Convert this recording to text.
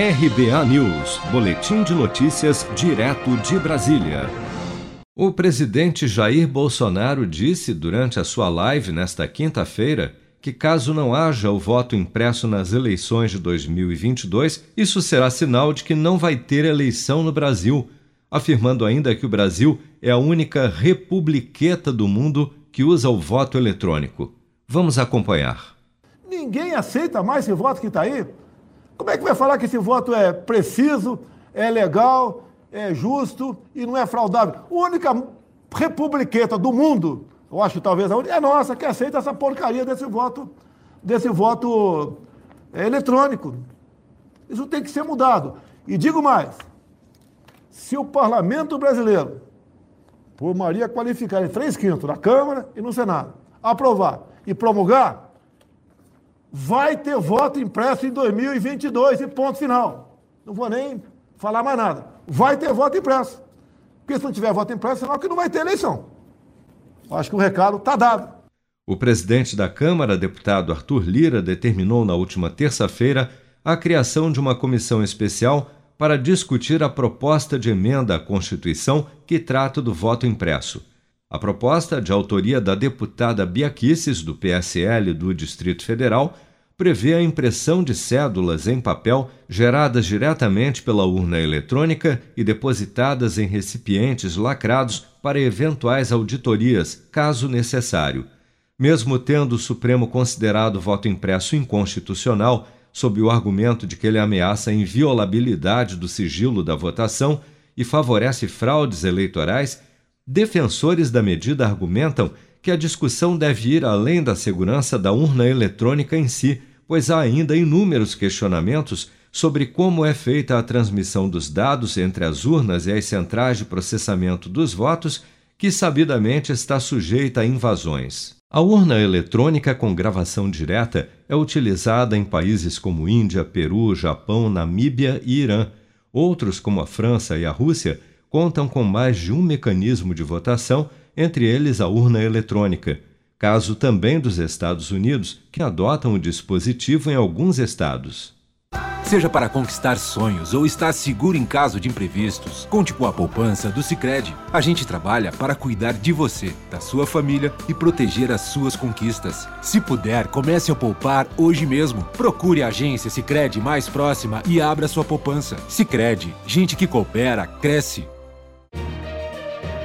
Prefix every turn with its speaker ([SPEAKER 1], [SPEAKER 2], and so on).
[SPEAKER 1] RBA News, Boletim de Notícias, direto de Brasília. O presidente Jair Bolsonaro disse durante a sua live nesta quinta-feira que, caso não haja o voto impresso nas eleições de 2022, isso será sinal de que não vai ter eleição no Brasil, afirmando ainda que o Brasil é a única republiqueta do mundo que usa o voto eletrônico. Vamos acompanhar.
[SPEAKER 2] Ninguém aceita mais esse voto que está aí. Como é que vai falar que esse voto é preciso, é legal, é justo e não é fraudável? A única republiqueta do mundo, eu acho talvez a única, é nossa, que aceita essa porcaria desse voto, desse voto é, eletrônico. Isso tem que ser mudado. E digo mais: se o parlamento brasileiro, por maioria qualificada em três quintos, na Câmara e no Senado, aprovar e promulgar, vai ter voto impresso em 2022 e ponto final. Não vou nem falar mais nada. Vai ter voto impresso. Porque se não tiver voto impresso, é que não vai ter eleição. Acho que o recado está dado.
[SPEAKER 1] O presidente da Câmara, deputado Arthur Lira, determinou na última terça-feira a criação de uma comissão especial para discutir a proposta de emenda à Constituição que trata do voto impresso. A proposta, de autoria da deputada Bia Kicis, do PSL do Distrito Federal, prevê a impressão de cédulas em papel geradas diretamente pela urna eletrônica e depositadas em recipientes lacrados para eventuais auditorias, caso necessário. Mesmo tendo o Supremo considerado o voto impresso inconstitucional, sob o argumento de que ele ameaça a inviolabilidade do sigilo da votação e favorece fraudes eleitorais, Defensores da medida argumentam que a discussão deve ir além da segurança da urna eletrônica em si, pois há ainda inúmeros questionamentos sobre como é feita a transmissão dos dados entre as urnas e as centrais de processamento dos votos, que sabidamente está sujeita a invasões. A urna eletrônica com gravação direta é utilizada em países como Índia, Peru, Japão, Namíbia e Irã. Outros, como a França e a Rússia, contam com mais de um mecanismo de votação, entre eles a urna eletrônica. Caso também dos Estados Unidos, que adotam o dispositivo em alguns estados.
[SPEAKER 3] Seja para conquistar sonhos ou estar seguro em caso de imprevistos, conte com a poupança do Sicredi. A gente trabalha para cuidar de você, da sua família e proteger as suas conquistas. Se puder, comece a poupar hoje mesmo. Procure a agência Sicredi mais próxima e abra sua poupança. Sicredi, gente que coopera cresce